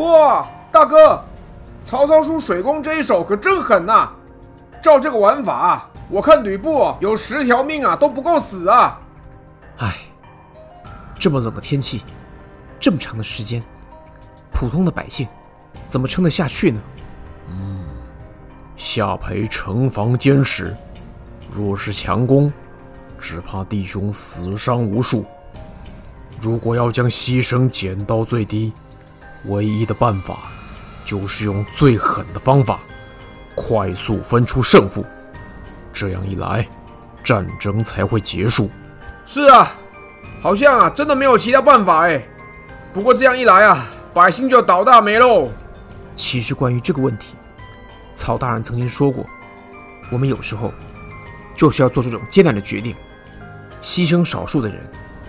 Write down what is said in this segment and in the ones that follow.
哇，大哥，曹操出水攻这一手可真狠呐！照这个玩法，我看吕布有十条命啊都不够死啊！唉，这么冷的天气，这么长的时间，普通的百姓怎么撑得下去呢？嗯，下邳城防坚实，若是强攻，只怕弟兄死伤无数。如果要将牺牲减到最低，唯一的办法就是用最狠的方法，快速分出胜负。这样一来，战争才会结束。是啊，好像啊，真的没有其他办法哎。不过这样一来啊，百姓就倒大霉喽。其实关于这个问题，曹大人曾经说过，我们有时候就是要做这种艰难的决定，牺牲少数的人，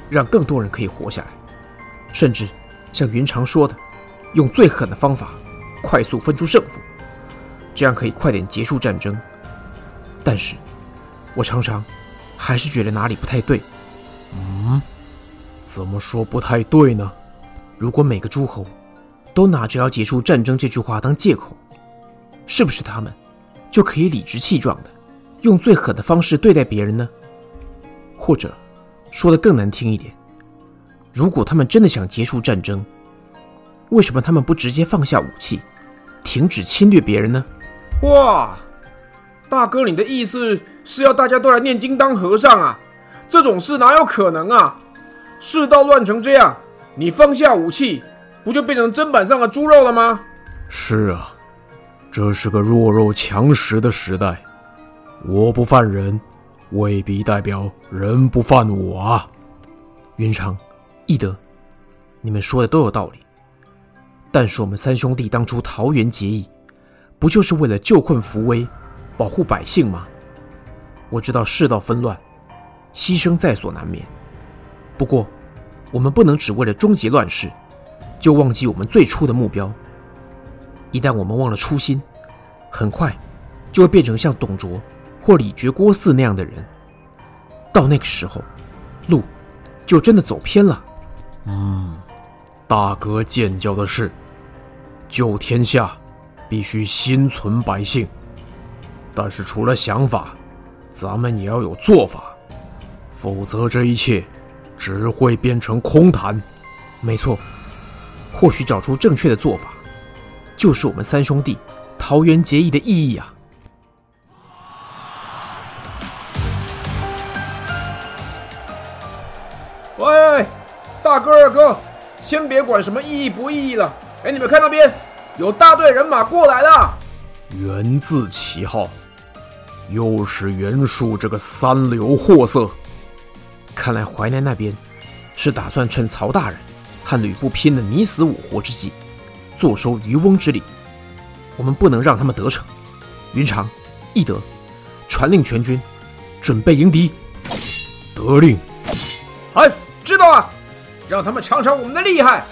让更多人可以活下来，甚至像云长说的，用最狠的方法，快速分出胜负，这样可以快点结束战争。但是，我常常还是觉得哪里不太对。嗯，怎么说不太对呢？如果每个诸侯都拿着要结束战争这句话当借口，是不是他们就可以理直气壮的用最狠的方式对待别人呢？或者，说的更难听一点，如果他们真的想结束战争，为什么他们不直接放下武器，停止侵略别人呢？哇，大哥，你的意思是要大家都来念经当和尚啊？这种事哪有可能啊？世道乱成这样。你放下武器，不就变成砧板上的猪肉了吗？是啊，这是个弱肉强食的时代。我不犯人，未必代表人不犯我啊。云长、翼德，你们说的都有道理。但是我们三兄弟当初桃园结义，不就是为了救困扶危，保护百姓吗？我知道世道纷乱，牺牲在所难免。不过。我们不能只为了终结乱世，就忘记我们最初的目标。一旦我们忘了初心，很快就会变成像董卓或李傕郭汜那样的人。到那个时候，路就真的走偏了。嗯，大哥见教的是，救天下必须心存百姓，但是除了想法，咱们也要有做法，否则这一切。只会变成空谈。没错，或许找出正确的做法，就是我们三兄弟桃园结义的意义啊！喂，大哥二哥，先别管什么意义不意义了。哎，你们看那边，有大队人马过来了。源自其号，又是袁术这个三流货色。看来淮南那边是打算趁曹大人和吕布拼的你死我活之际，坐收渔翁之利。我们不能让他们得逞。云长、翼德，传令全军准备迎敌。得令。哎，知道了，让他们尝尝我们的厉害。